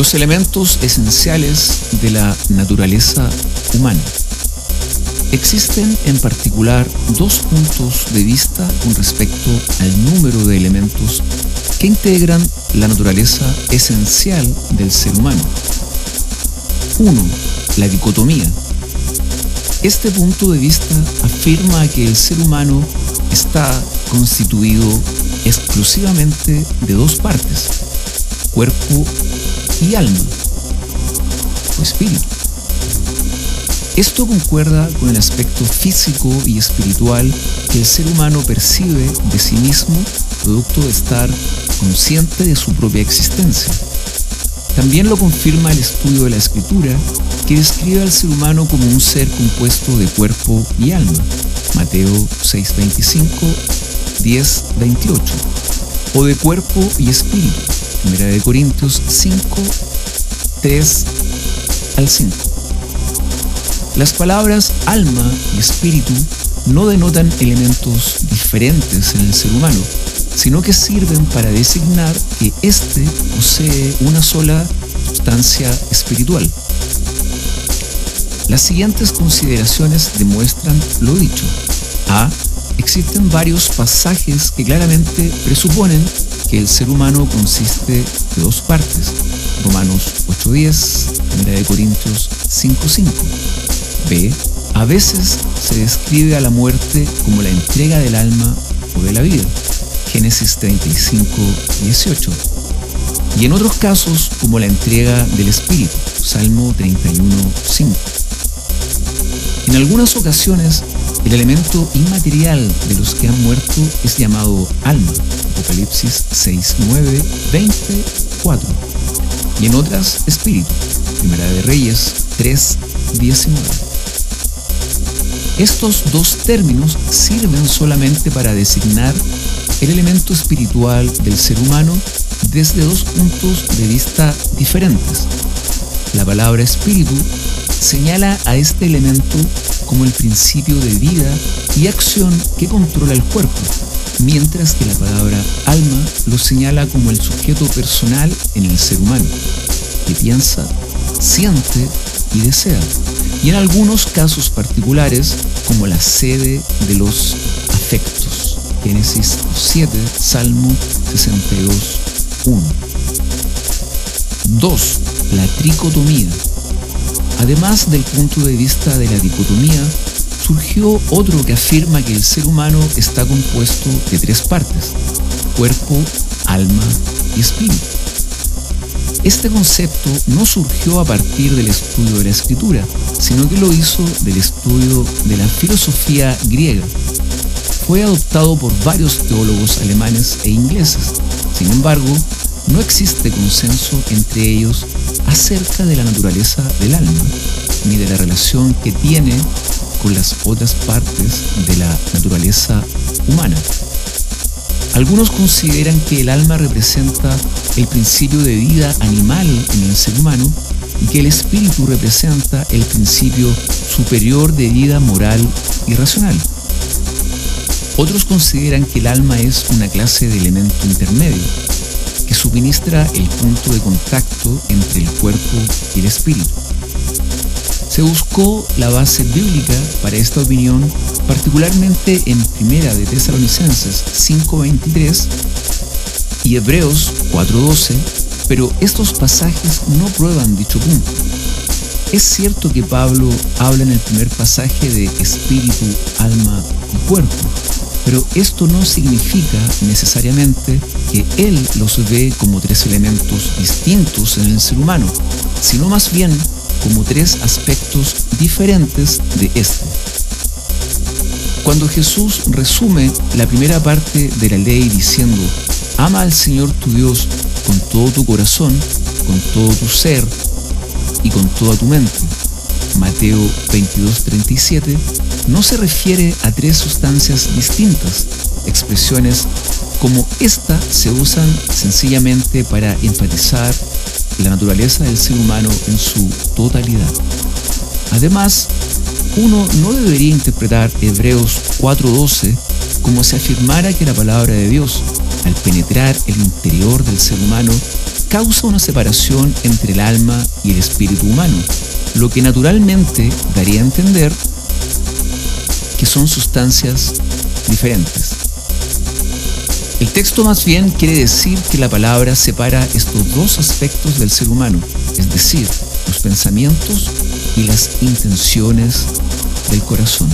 Los elementos esenciales de la naturaleza humana. Existen en particular dos puntos de vista con respecto al número de elementos que integran la naturaleza esencial del ser humano. Uno, La dicotomía. Este punto de vista afirma que el ser humano está constituido exclusivamente de dos partes, cuerpo y alma, o espíritu. Esto concuerda con el aspecto físico y espiritual que el ser humano percibe de sí mismo, producto de estar consciente de su propia existencia. También lo confirma el estudio de la escritura, que describe al ser humano como un ser compuesto de cuerpo y alma. Mateo 6:25, 10:28. O de cuerpo y espíritu. Primera de Corintios 5, 3 al 5. Las palabras alma y espíritu no denotan elementos diferentes en el ser humano, sino que sirven para designar que éste posee una sola sustancia espiritual. Las siguientes consideraciones demuestran lo dicho. A. Existen varios pasajes que claramente presuponen que el ser humano consiste de dos partes. Romanos 8.10, 1 Corintios 5.5. B. A veces se describe a la muerte como la entrega del alma o de la vida. Génesis 35, 18. Y en otros casos como la entrega del espíritu. Salmo 31, 5. En algunas ocasiones, el elemento inmaterial de los que han muerto es llamado alma. Apocalipsis 6, 9, 20, 4. Y en otras, espíritu. Primera de Reyes 3, 19. Estos dos términos sirven solamente para designar el elemento espiritual del ser humano desde dos puntos de vista diferentes. La palabra espíritu señala a este elemento como el principio de vida y acción que controla el cuerpo, mientras que la palabra alma lo señala como el sujeto personal en el ser humano, que piensa, siente y desea, y en algunos casos particulares como la sede de los afectos. Génesis 7, Salmo 62, 1. 2. La tricotomía. Además del punto de vista de la dicotomía, surgió otro que afirma que el ser humano está compuesto de tres partes, cuerpo, alma y espíritu. Este concepto no surgió a partir del estudio de la escritura, sino que lo hizo del estudio de la filosofía griega. Fue adoptado por varios teólogos alemanes e ingleses. Sin embargo, no existe consenso entre ellos acerca de la naturaleza del alma, ni de la relación que tiene con las otras partes de la naturaleza humana. Algunos consideran que el alma representa el principio de vida animal en el ser humano y que el espíritu representa el principio superior de vida moral y racional. Otros consideran que el alma es una clase de elemento intermedio, que suministra el punto de contacto entre el cuerpo y el espíritu. Se buscó la base bíblica para esta opinión, particularmente en Primera de Tesalonicenses 5:23 y Hebreos 4:12, pero estos pasajes no prueban dicho punto. Es cierto que Pablo habla en el primer pasaje de espíritu, alma y cuerpo, pero esto no significa necesariamente que él los ve como tres elementos distintos en el ser humano, sino más bien como tres aspectos diferentes de este. Cuando Jesús resume la primera parte de la ley diciendo, ama al Señor tu Dios con todo tu corazón, con todo tu ser y con toda tu mente, Mateo 22:37, no se refiere a tres sustancias distintas, expresiones como esta se usan sencillamente para enfatizar la naturaleza del ser humano en su totalidad. Además, uno no debería interpretar Hebreos 4:12 como si afirmara que la palabra de Dios, al penetrar el interior del ser humano, causa una separación entre el alma y el espíritu humano, lo que naturalmente daría a entender que son sustancias diferentes. El texto más bien quiere decir que la palabra separa estos dos aspectos del ser humano, es decir, los pensamientos y las intenciones del corazón.